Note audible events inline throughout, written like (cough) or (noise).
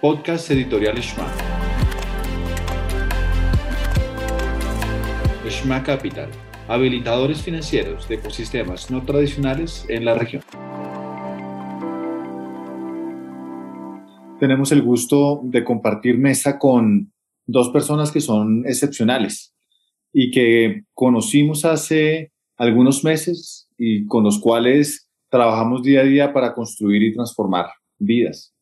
Podcast Editorial Shma. Shma Capital, habilitadores financieros de ecosistemas no tradicionales en la región. Tenemos el gusto de compartir mesa con dos personas que son excepcionales y que conocimos hace algunos meses y con los cuales trabajamos día a día para construir y transformar vidas.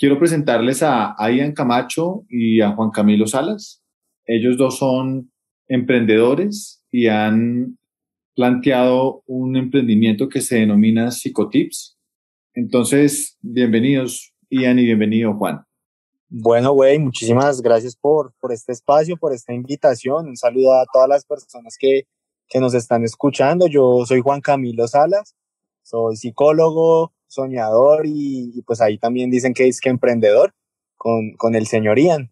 Quiero presentarles a Ian Camacho y a Juan Camilo Salas. Ellos dos son emprendedores y han planteado un emprendimiento que se denomina Psicotips. Entonces, bienvenidos Ian y bienvenido Juan. Bueno, güey, muchísimas gracias por, por este espacio, por esta invitación. Un saludo a todas las personas que, que nos están escuchando. Yo soy Juan Camilo Salas, soy psicólogo, soñador y, pues ahí también dicen que es que emprendedor con, con el señor Ian.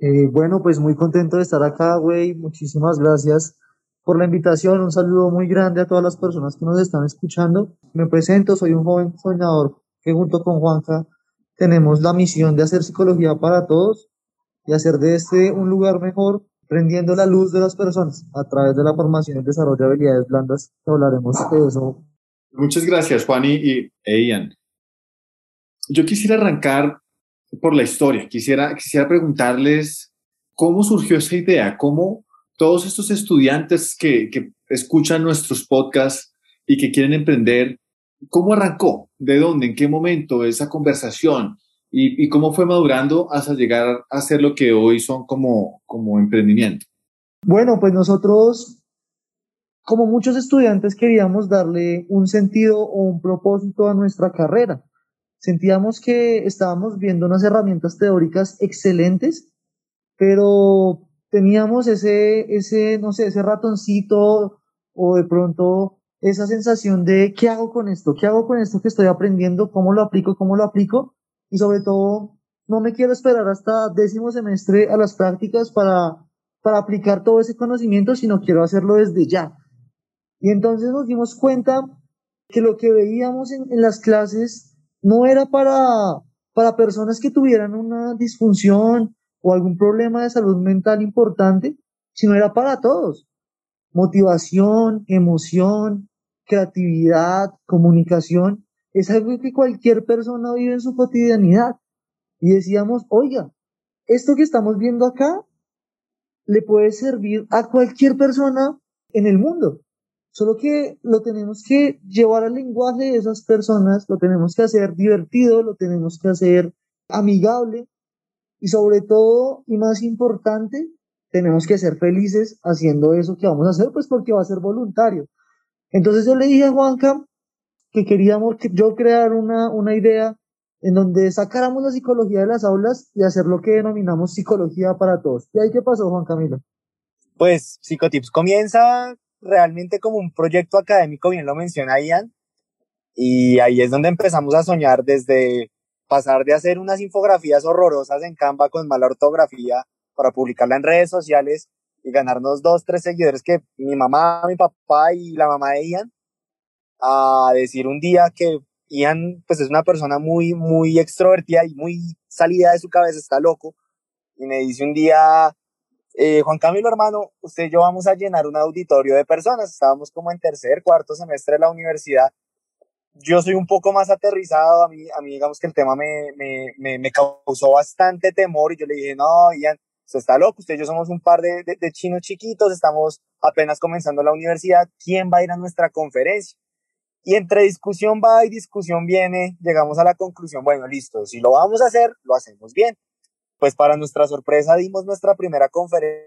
Eh, bueno, pues muy contento de estar acá, güey. Muchísimas gracias por la invitación. Un saludo muy grande a todas las personas que nos están escuchando. Me presento, soy un joven soñador que junto con Juanca tenemos la misión de hacer psicología para todos y hacer de este un lugar mejor, prendiendo la luz de las personas a través de la formación y desarrollo de habilidades blandas. Hablaremos de eso Muchas gracias, Juan y, e Ian. Yo quisiera arrancar por la historia. Quisiera, quisiera preguntarles cómo surgió esa idea, cómo todos estos estudiantes que, que escuchan nuestros podcasts y que quieren emprender, ¿cómo arrancó? ¿De dónde? ¿En qué momento esa conversación? ¿Y, y cómo fue madurando hasta llegar a ser lo que hoy son como, como emprendimiento? Bueno, pues nosotros como muchos estudiantes queríamos darle un sentido o un propósito a nuestra carrera. Sentíamos que estábamos viendo unas herramientas teóricas excelentes, pero teníamos ese, ese, no sé, ese ratoncito o de pronto esa sensación de ¿qué hago con esto? ¿Qué hago con esto que estoy aprendiendo? ¿Cómo lo aplico? ¿Cómo lo aplico? Y sobre todo, no me quiero esperar hasta décimo semestre a las prácticas para, para aplicar todo ese conocimiento, sino quiero hacerlo desde ya. Y entonces nos dimos cuenta que lo que veíamos en, las clases no era para, para personas que tuvieran una disfunción o algún problema de salud mental importante, sino era para todos. Motivación, emoción, creatividad, comunicación, es algo que cualquier persona vive en su cotidianidad. Y decíamos, oiga, esto que estamos viendo acá le puede servir a cualquier persona en el mundo. Solo que lo tenemos que llevar al lenguaje de esas personas, lo tenemos que hacer divertido, lo tenemos que hacer amigable y sobre todo, y más importante, tenemos que ser felices haciendo eso que vamos a hacer, pues porque va a ser voluntario. Entonces yo le dije a Juanca que queríamos que yo crear una, una idea en donde sacáramos la psicología de las aulas y hacer lo que denominamos psicología para todos. ¿Y ahí qué pasó, Juan Camilo? Pues Psicotips comienza realmente como un proyecto académico, bien lo menciona Ian, y ahí es donde empezamos a soñar desde pasar de hacer unas infografías horrorosas en Canva con mala ortografía para publicarla en redes sociales y ganarnos dos, tres seguidores que mi mamá, mi papá y la mamá de Ian, a decir un día que Ian pues es una persona muy, muy extrovertida y muy salida de su cabeza, está loco, y me dice un día, eh, Juan Camilo, hermano, usted y yo vamos a llenar un auditorio de personas. Estábamos como en tercer, cuarto semestre de la universidad. Yo soy un poco más aterrizado. A mí, a mí digamos que el tema me, me, me, me causó bastante temor y yo le dije, no, Ian, usted está loco. Usted y yo somos un par de, de, de chinos chiquitos. Estamos apenas comenzando la universidad. ¿Quién va a ir a nuestra conferencia? Y entre discusión va y discusión viene, llegamos a la conclusión, bueno, listo, si lo vamos a hacer, lo hacemos bien pues para nuestra sorpresa dimos nuestra primera conferencia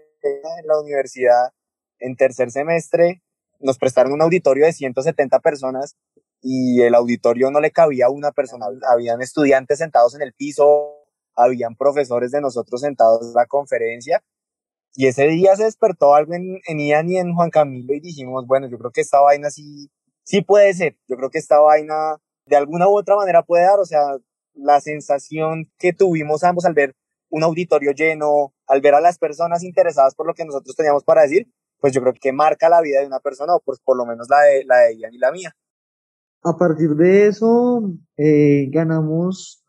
en la universidad en tercer semestre. Nos prestaron un auditorio de 170 personas y el auditorio no le cabía a una persona. Habían estudiantes sentados en el piso, habían profesores de nosotros sentados en la conferencia. Y ese día se despertó algo en, en Ian y en Juan Camilo y dijimos, bueno, yo creo que esta vaina sí, sí puede ser. Yo creo que esta vaina de alguna u otra manera puede dar. O sea, la sensación que tuvimos ambos al ver un auditorio lleno, al ver a las personas interesadas por lo que nosotros teníamos para decir, pues yo creo que marca la vida de una persona, o pues por lo menos la de, la de ella y la mía. A partir de eso, eh, ganamos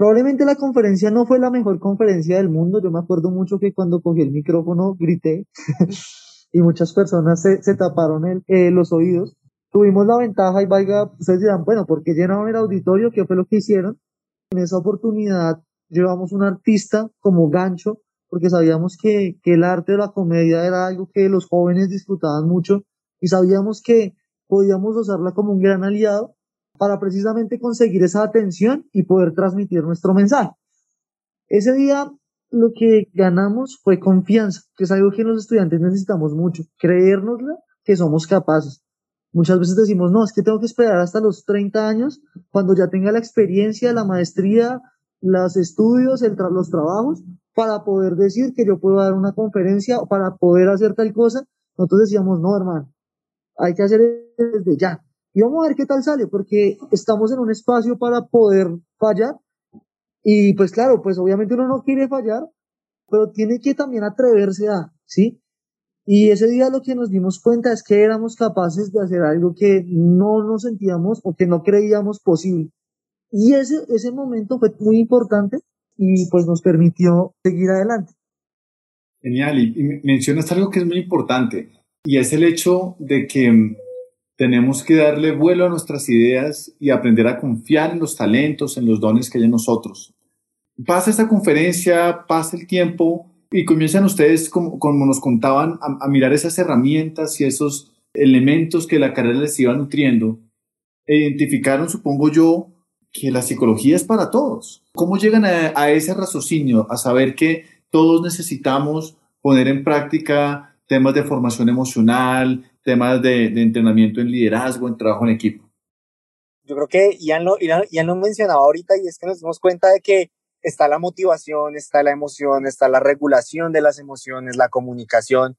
Probablemente la conferencia no fue la mejor conferencia del mundo. Yo me acuerdo mucho que cuando cogí el micrófono grité (laughs) y muchas personas se, se taparon el, eh, los oídos. Tuvimos la ventaja y vaya, ustedes dirán, bueno, ¿por qué llenaron el auditorio? ¿Qué fue lo que hicieron? En esa oportunidad llevamos un artista como gancho porque sabíamos que, que el arte de la comedia era algo que los jóvenes disfrutaban mucho y sabíamos que podíamos usarla como un gran aliado para precisamente conseguir esa atención y poder transmitir nuestro mensaje. Ese día lo que ganamos fue confianza, que es algo que los estudiantes necesitamos mucho, creérnosla que somos capaces. Muchas veces decimos, no, es que tengo que esperar hasta los 30 años, cuando ya tenga la experiencia, la maestría, los estudios, los trabajos, para poder decir que yo puedo dar una conferencia o para poder hacer tal cosa. Nosotros decíamos, no, hermano, hay que hacer desde ya. Y vamos a ver qué tal sale, porque estamos en un espacio para poder fallar. Y pues claro, pues obviamente uno no quiere fallar, pero tiene que también atreverse a, ¿sí? Y ese día lo que nos dimos cuenta es que éramos capaces de hacer algo que no nos sentíamos o que no creíamos posible. Y ese, ese momento fue muy importante y pues nos permitió seguir adelante. Genial, y, mencionas algo que es muy importante, y es el hecho de que tenemos que darle vuelo a nuestras ideas y aprender a confiar en los talentos, en los dones que hay en nosotros. Pasa esta conferencia, pasa el tiempo y comienzan ustedes, como, como nos contaban, a, mirar esas herramientas y esos elementos que la carrera les iba nutriendo. E identificaron, supongo yo, que la psicología es para todos. ¿Cómo llegan a, a ese raciocinio, a saber que todos necesitamos poner en práctica temas de formación emocional, temas de, entrenamiento en liderazgo, en trabajo en equipo. Yo creo que Ian lo, lo mencionaba ahorita y es que nos dimos cuenta de que está la motivación, está la emoción, está la regulación de las emociones, la comunicación,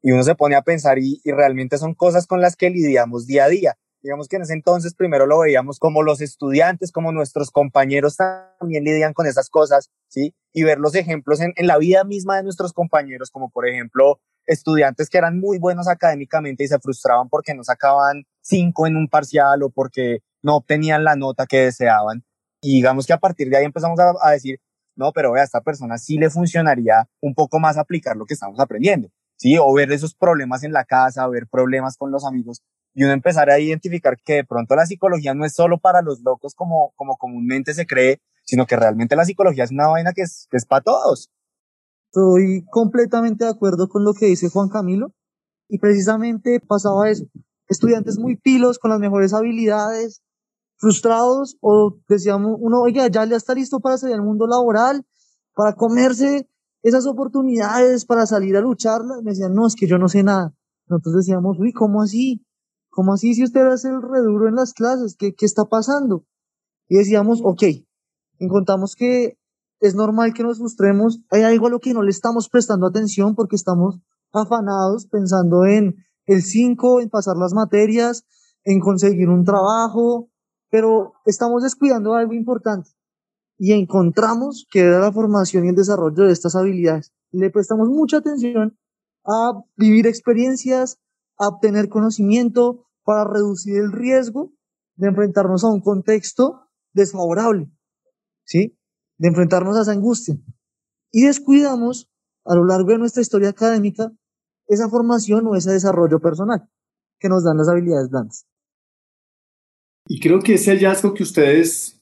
y uno se pone a pensar y, y, realmente son cosas con las que lidiamos día a día. Digamos que en ese entonces primero lo veíamos como los estudiantes, como nuestros compañeros también lidian con esas cosas, ¿sí? Y ver los ejemplos en, en la vida misma de nuestros compañeros, como por ejemplo estudiantes que eran muy buenos académicamente y se frustraban porque no sacaban cinco en un parcial o porque no obtenían la nota que deseaban. Y digamos que a partir de ahí empezamos a, decir, no, pero a esta persona sí le funcionaría un poco más aplicar lo que estamos aprendiendo, ¿sí? O ver esos problemas en la casa, ver problemas con los amigos y uno empezar a identificar que de pronto la psicología no es solo para los locos como, como comúnmente se cree, sino que realmente la psicología es una vaina que es, que es para todos. Estoy completamente de acuerdo con lo que dice Juan Camilo y precisamente pasaba eso. Estudiantes muy pilos, con las mejores habilidades, frustrados o decíamos uno, oiga, ya le está listo para salir al mundo laboral, para comerse esas oportunidades, para salir a lucharla. Me decían, no, es que yo no sé nada. Nosotros decíamos, uy, ¿cómo así? ¿Cómo así si usted hace el reduro en las clases? ¿Qué, qué está pasando? Y decíamos, ok, encontramos que es normal que nos frustremos. Hay algo a lo que no le estamos prestando atención porque estamos afanados pensando en el 5, en pasar las materias, en conseguir un trabajo, pero estamos descuidando algo importante y encontramos que era la formación y el desarrollo de estas habilidades. Le prestamos mucha atención a vivir experiencias, a obtener conocimiento para reducir el riesgo de enfrentarnos a un contexto desfavorable. ¿Sí? de enfrentarnos a esa angustia. Y descuidamos a lo largo de nuestra historia académica esa formación o ese desarrollo personal que nos dan las habilidades blandas. Y creo que ese hallazgo que ustedes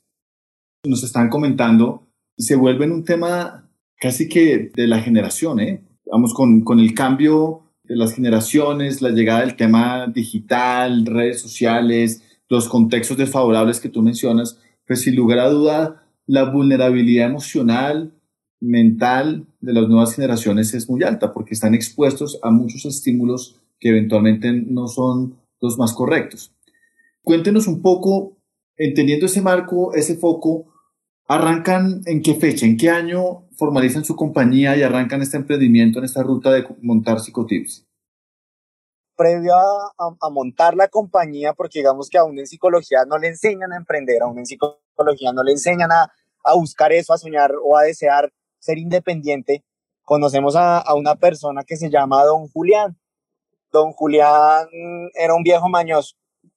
nos están comentando se vuelve en un tema casi que de la generación, ¿eh? Vamos con, con el cambio de las generaciones, la llegada del tema digital, redes sociales, los contextos desfavorables que tú mencionas, pues sin lugar a duda la vulnerabilidad emocional, mental de las nuevas generaciones es muy alta porque están expuestos a muchos estímulos que eventualmente no son los más correctos. Cuéntenos un poco, entendiendo ese marco, ese foco, ¿arrancan en qué fecha, en qué año formalizan su compañía y arrancan este emprendimiento en esta ruta de montar psicotips? previo a, montar la compañía, porque digamos que aún en psicología no le enseñan a emprender, aún en psicología no le enseñan a, buscar eso, a soñar o a desear ser independiente, conocemos a, una persona que se llama Don Julián. Don Julián era un viejo mañoso,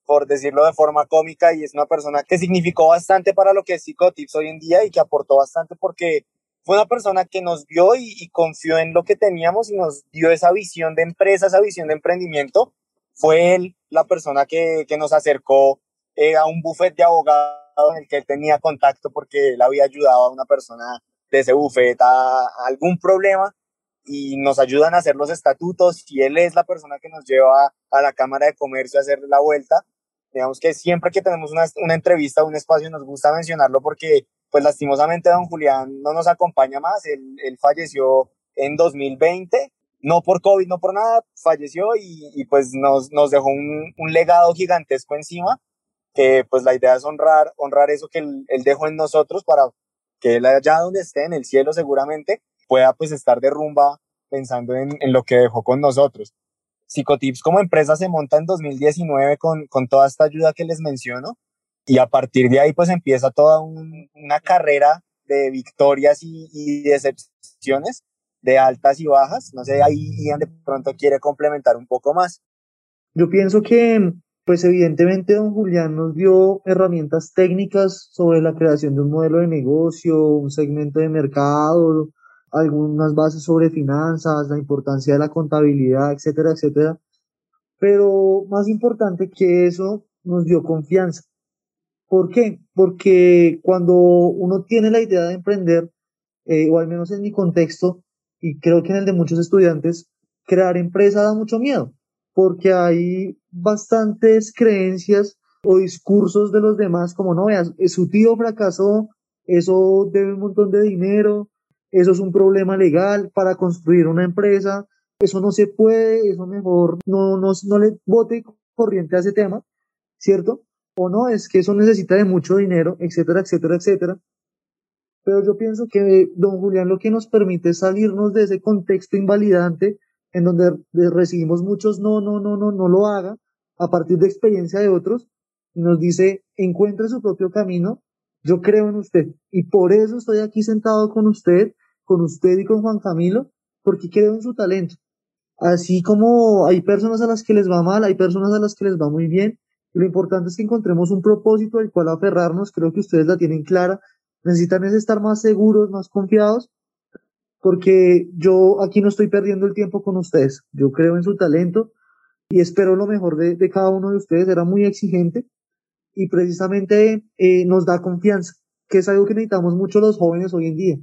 por decirlo de forma cómica, y es una persona que significó bastante para lo que es Psicotips hoy en día y que aportó bastante porque fue una persona que nos vio y, confió en lo que teníamos y nos dio esa visión de empresa, esa visión de emprendimiento. Fue él la persona que, que nos acercó eh, a un buffet de abogados en el que él tenía contacto porque él había ayudado a una persona de ese buffet a, algún problema y nos ayudan a hacer los estatutos y él es la persona que nos lleva a la Cámara de Comercio a hacer la vuelta. Digamos que siempre que tenemos una, una entrevista, un espacio, nos gusta mencionarlo porque pues lastimosamente don Julián no nos acompaña más, él, él falleció en 2020, no por COVID, no por nada, falleció y, y pues nos, nos dejó un, un, legado gigantesco encima, que pues la idea es honrar, honrar eso que él, él, dejó en nosotros para que él allá donde esté, en el cielo seguramente, pueda pues estar de rumba pensando en, en lo que dejó con nosotros. Psicotips como empresa se monta en 2019 con, con toda esta ayuda que les menciono y a partir de ahí pues empieza toda una carrera de victorias y, decepciones, de altas y bajas. No sé, ahí Ian de pronto quiere complementar un poco más. Yo pienso que, pues evidentemente don Julián nos dio herramientas técnicas sobre la creación de un modelo de negocio, un segmento de mercado, algunas bases sobre finanzas, la importancia de la contabilidad, etcétera, etcétera. Pero más importante que eso, nos dio confianza. ¿Por qué? Porque cuando uno tiene la idea de emprender, eh, o al menos en mi contexto, y creo que en el de muchos estudiantes, crear empresa da mucho miedo, porque hay bastantes creencias o discursos de los demás, como no veas, su tío fracasó, eso debe un montón de dinero, eso es un problema legal para construir una empresa, eso no se puede, eso mejor no, no, no le bote corriente a ese tema, ¿cierto? o no, es que eso necesita de mucho dinero, etcétera, etcétera, etcétera. Pero yo pienso que don Julián lo que nos permite es salirnos de ese contexto invalidante en donde recibimos muchos no, no, no, no, no lo haga a partir de experiencia de otros y nos dice encuentre su propio camino, yo creo en usted y por eso estoy aquí sentado con usted, con usted y con Juan Camilo, porque creo en su talento. Así como hay personas a las que les va mal, hay personas a las que les va muy bien, lo importante es que encontremos un propósito al cual aferrarnos. Creo que ustedes la tienen clara. Necesitan es estar más seguros, más confiados, porque yo aquí no estoy perdiendo el tiempo con ustedes. Yo creo en su talento y espero lo mejor de, de cada uno de ustedes. Era muy exigente y precisamente eh, nos da confianza, que es algo que necesitamos mucho los jóvenes hoy en día.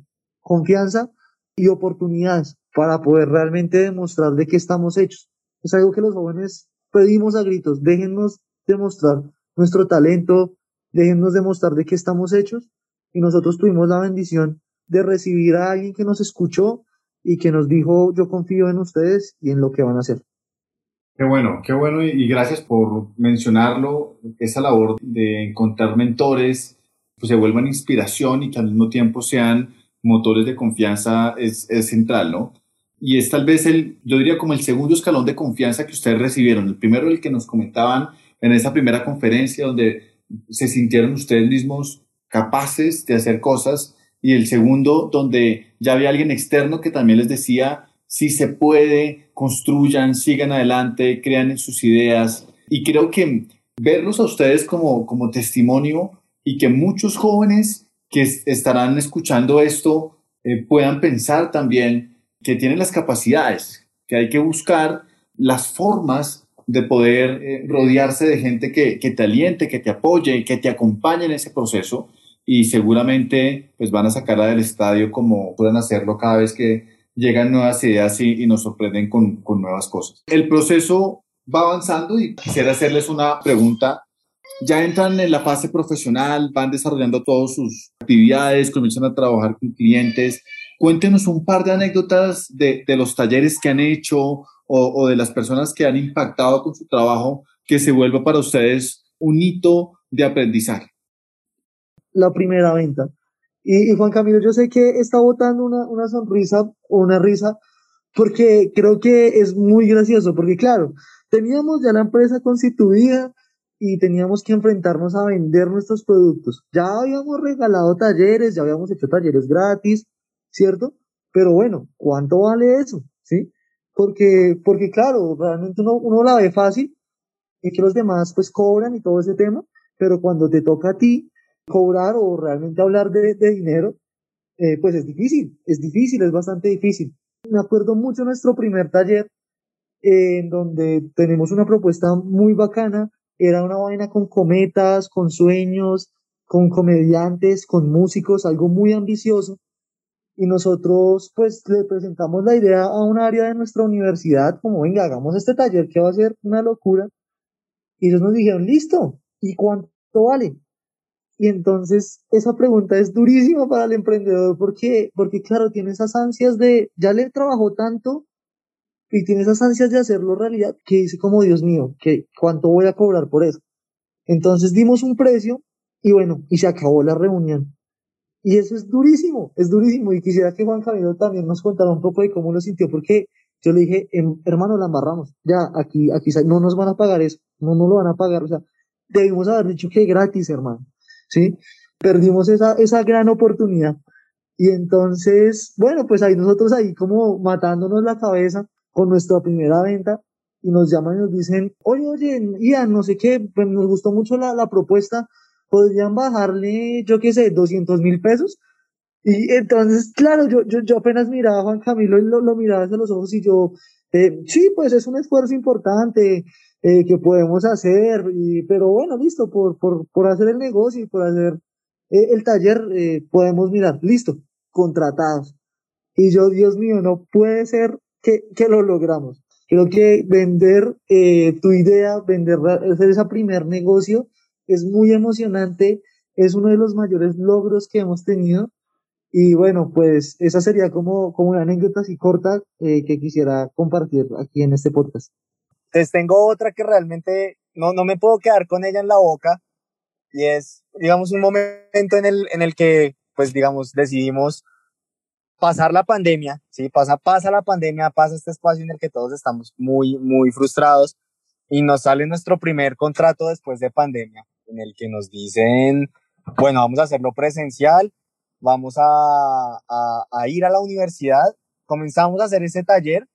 Confianza y oportunidades para poder realmente demostrar de qué estamos hechos. Es algo que los jóvenes pedimos a gritos. Déjennos demostrar nuestro talento, déjennos demostrar de qué estamos hechos. Y nosotros tuvimos la bendición de recibir a alguien que nos escuchó y que nos dijo, yo confío en ustedes y en lo que van a hacer. Qué bueno, qué bueno y gracias por mencionarlo. Esa labor de encontrar mentores, pues se vuelvan inspiración y que al mismo tiempo sean motores de confianza es, es central, ¿no? Y es tal vez el, yo diría como el segundo escalón de confianza que ustedes recibieron. El primero, el que nos comentaban en esa primera conferencia donde se sintieron ustedes mismos capaces de hacer cosas y el segundo donde ya había alguien externo que también les decía si se puede, construyan, sigan adelante, crean en sus ideas y creo que verlos a ustedes como, como testimonio y que muchos jóvenes que estarán escuchando esto eh, puedan pensar también que tienen las capacidades, que hay que buscar las formas de poder eh, rodearse de gente que, que, te aliente, que te apoye, que te acompañe en ese proceso y seguramente pues van a sacarla del estadio como puedan hacerlo cada vez que llegan nuevas ideas y, y nos sorprenden con, con, nuevas cosas. El proceso va avanzando y quisiera hacerles una pregunta. Ya entran en la fase profesional, van desarrollando todas sus actividades, comienzan a trabajar con clientes. Cuéntenos un par de anécdotas de, de los talleres que han hecho o, de las personas que han impactado con su trabajo que se vuelva para ustedes un hito de aprendizaje? La primera venta. Y, Juan Camilo, yo sé que está botando una, una sonrisa o una risa porque creo que es muy gracioso, porque claro, teníamos ya la empresa constituida y teníamos que enfrentarnos a vender nuestros productos. Ya habíamos regalado talleres, ya habíamos hecho talleres gratis, ¿cierto? Pero bueno, ¿cuánto vale eso? ¿Sí? porque, porque claro, realmente uno, uno la ve fácil, y que los demás pues cobran y todo ese tema, pero cuando te toca a ti cobrar o realmente hablar de, de dinero, eh, pues es difícil, es difícil, es bastante difícil. Me acuerdo mucho nuestro primer taller, eh, en donde tenemos una propuesta muy bacana, era una vaina con cometas, con sueños, con comediantes, con músicos, algo muy ambicioso. Y nosotros pues le presentamos la idea a un área de nuestra universidad, como venga, hagamos este taller que va a ser una locura. Y ellos nos dijeron, listo, ¿y cuánto vale? Y entonces esa pregunta es durísima para el emprendedor porque, porque claro, tiene esas ansias de, ya le trabajó tanto y tiene esas ansias de hacerlo realidad que dice como, Dios mío, que cuánto voy a cobrar por eso. Entonces dimos un precio y bueno, y se acabó la reunión. Y eso es durísimo, es durísimo. Y quisiera que Juan Camilo también nos contara un poco de cómo lo sintió, porque yo le dije, em, hermano, la amarramos. Ya, aquí, aquí no nos van a pagar eso, no nos lo van a pagar. O sea, debimos haber dicho que gratis, hermano. ¿sí? Perdimos esa, esa gran oportunidad. Y entonces, bueno, pues ahí nosotros ahí como matándonos la cabeza con nuestra primera venta y nos llaman y nos dicen, oye, oye, Ian, no sé qué, pues nos gustó mucho la, propuesta, podrían bajarle, yo qué sé, 200 mil pesos. Y entonces, claro, yo, yo, yo apenas miraba a Juan Camilo y lo, lo miraba hacia los ojos y yo, eh, sí, pues es un esfuerzo importante, eh, que podemos hacer, pero bueno, listo, por, por, por hacer el negocio y por hacer eh, el taller, eh, podemos mirar, listo, contratados. Y yo, Dios mío, no puede ser que, lo logramos. Creo que vender tu idea, vender, hacer ese primer negocio es muy emocionante, es uno de los mayores logros que hemos tenido. Y bueno, pues esa sería como, como una anécdota así corta que quisiera compartir aquí en este podcast. Entonces tengo otra que realmente no, no me puedo quedar con ella en la boca y es, digamos, un momento en el, en el que, pues, digamos, decidimos pasar la pandemia, ¿sí? Pasa, pasa la pandemia, pasa este espacio en el que todos estamos muy, muy frustrados y nos sale nuestro primer contrato después de pandemia, en el que nos dicen, bueno, vamos a hacerlo presencial, vamos a, a, a ir a la universidad, comenzamos a hacer ese taller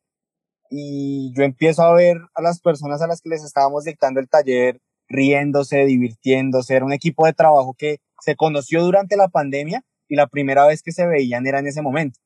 y yo empiezo a ver a las personas a las que les estábamos dictando el taller riéndose, divirtiéndose, era un equipo de trabajo que se conoció durante la pandemia y la primera vez que se veían era en ese momento.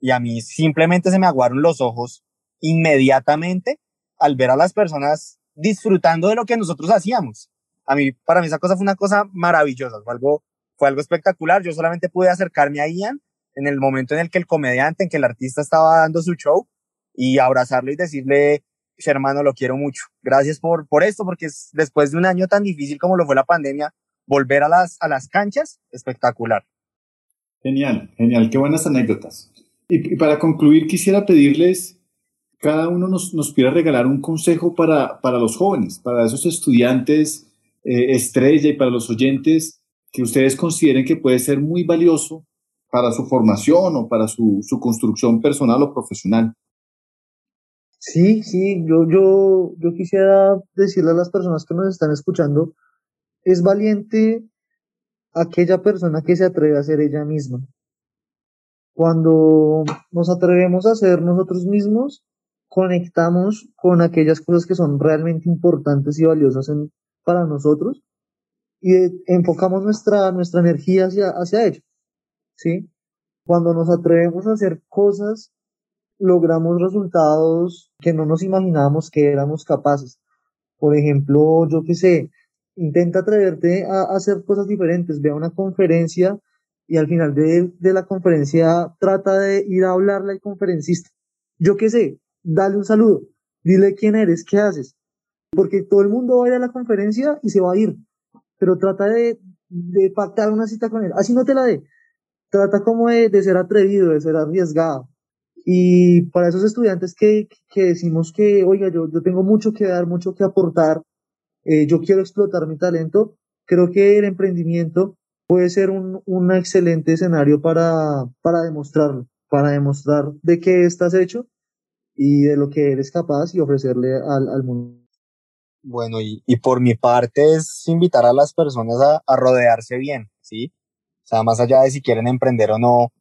Y a mí simplemente se me aguaron los ojos inmediatamente al ver a las personas disfrutando de lo que nosotros hacíamos. A mí, para mí esa cosa fue una cosa maravillosa, fue algo, fue algo espectacular. Yo solamente pude acercarme a Ian en el momento en el que el comediante, en que el artista estaba dando su show y abrazarlo y decirle, hermano, lo quiero mucho. Gracias por, por esto, porque es, después de un año tan difícil como lo fue la pandemia, volver a las, a las canchas, espectacular. Genial, genial, qué buenas anécdotas. Y, para concluir, quisiera pedirles, cada uno nos, nos quiera regalar un consejo para, para los jóvenes, para esos estudiantes eh, estrella y para los oyentes que ustedes consideren que puede ser muy valioso para su formación o para su, su construcción personal o profesional. Sí, sí, yo, yo, yo quisiera decirle a las personas que nos están escuchando, es valiente aquella persona que se atreve a ser ella misma. Cuando nos atrevemos a ser nosotros mismos, conectamos con aquellas cosas que son realmente importantes y valiosas para nosotros y enfocamos nuestra, nuestra energía hacia, hacia ello. ¿sí? Cuando nos atrevemos a hacer cosas logramos resultados que no nos imaginábamos que éramos capaces. Por ejemplo, yo qué sé, intenta atreverte a, hacer cosas diferentes, ve a una conferencia y al final de, de, la conferencia trata de ir a hablarle al conferencista. Yo qué sé, dale un saludo, dile quién eres, qué haces, porque todo el mundo va a ir a la conferencia y se va a ir, pero trata de, de pactar una cita con él, así no te la dé, trata como de, de ser atrevido, de ser arriesgado. Y para esos estudiantes que, que decimos que, oiga, yo, yo tengo mucho que dar, mucho que aportar, eh, yo quiero explotar mi talento, creo que el emprendimiento puede ser un, un excelente escenario para, para demostrarlo, para demostrar de qué estás hecho y de lo que eres capaz y ofrecerle al, al mundo. Bueno, y, y, por mi parte es invitar a las personas a, a rodearse bien, ¿sí? O sea, más allá de si quieren emprender o no,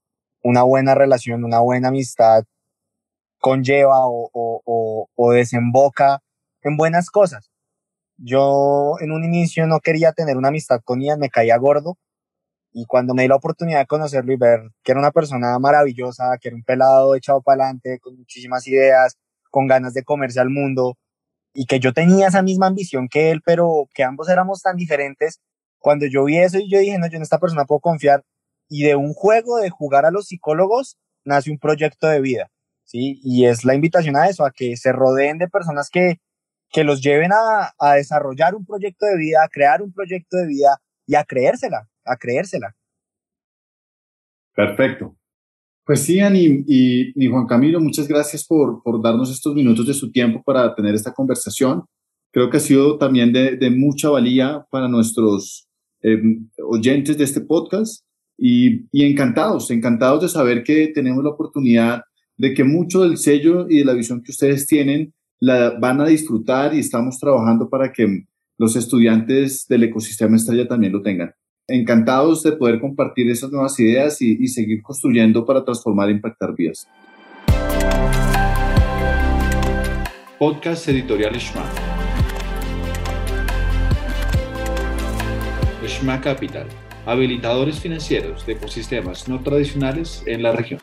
una buena relación, una buena amistad conlleva o, o, o, desemboca en buenas cosas. Yo en un inicio no quería tener una amistad con Ian, me caía gordo. Y cuando me di la oportunidad de conocerlo y ver que era una persona maravillosa, que era un pelado echado para adelante, con muchísimas ideas, con ganas de comerse al mundo, y que yo tenía esa misma ambición que él, pero que ambos éramos tan diferentes, cuando yo vi eso y yo dije, no, yo en esta persona puedo confiar, y de un juego de jugar a los psicólogos nace un proyecto de vida, ¿sí? Y es la invitación a eso, a que se rodeen de personas que, que los lleven a, a desarrollar un proyecto de vida, a crear un proyecto de vida y a creérsela, a creérsela. Perfecto. Pues sí, Ani y, Juan Camilo, muchas gracias por, por, darnos estos minutos de su tiempo para tener esta conversación. Creo que ha sido también de, de mucha valía para nuestros eh, oyentes de este podcast y, y, encantados, encantados de saber que tenemos la oportunidad de que mucho del sello y de la visión que ustedes tienen la van a disfrutar y estamos trabajando para que los estudiantes del ecosistema estrella también lo tengan. Encantados de poder compartir esas nuevas ideas y, y seguir construyendo para transformar e impactar vidas. Podcast Editorial Shma. Shma Capital habilitadores financieros de ecosistemas no tradicionales en la región.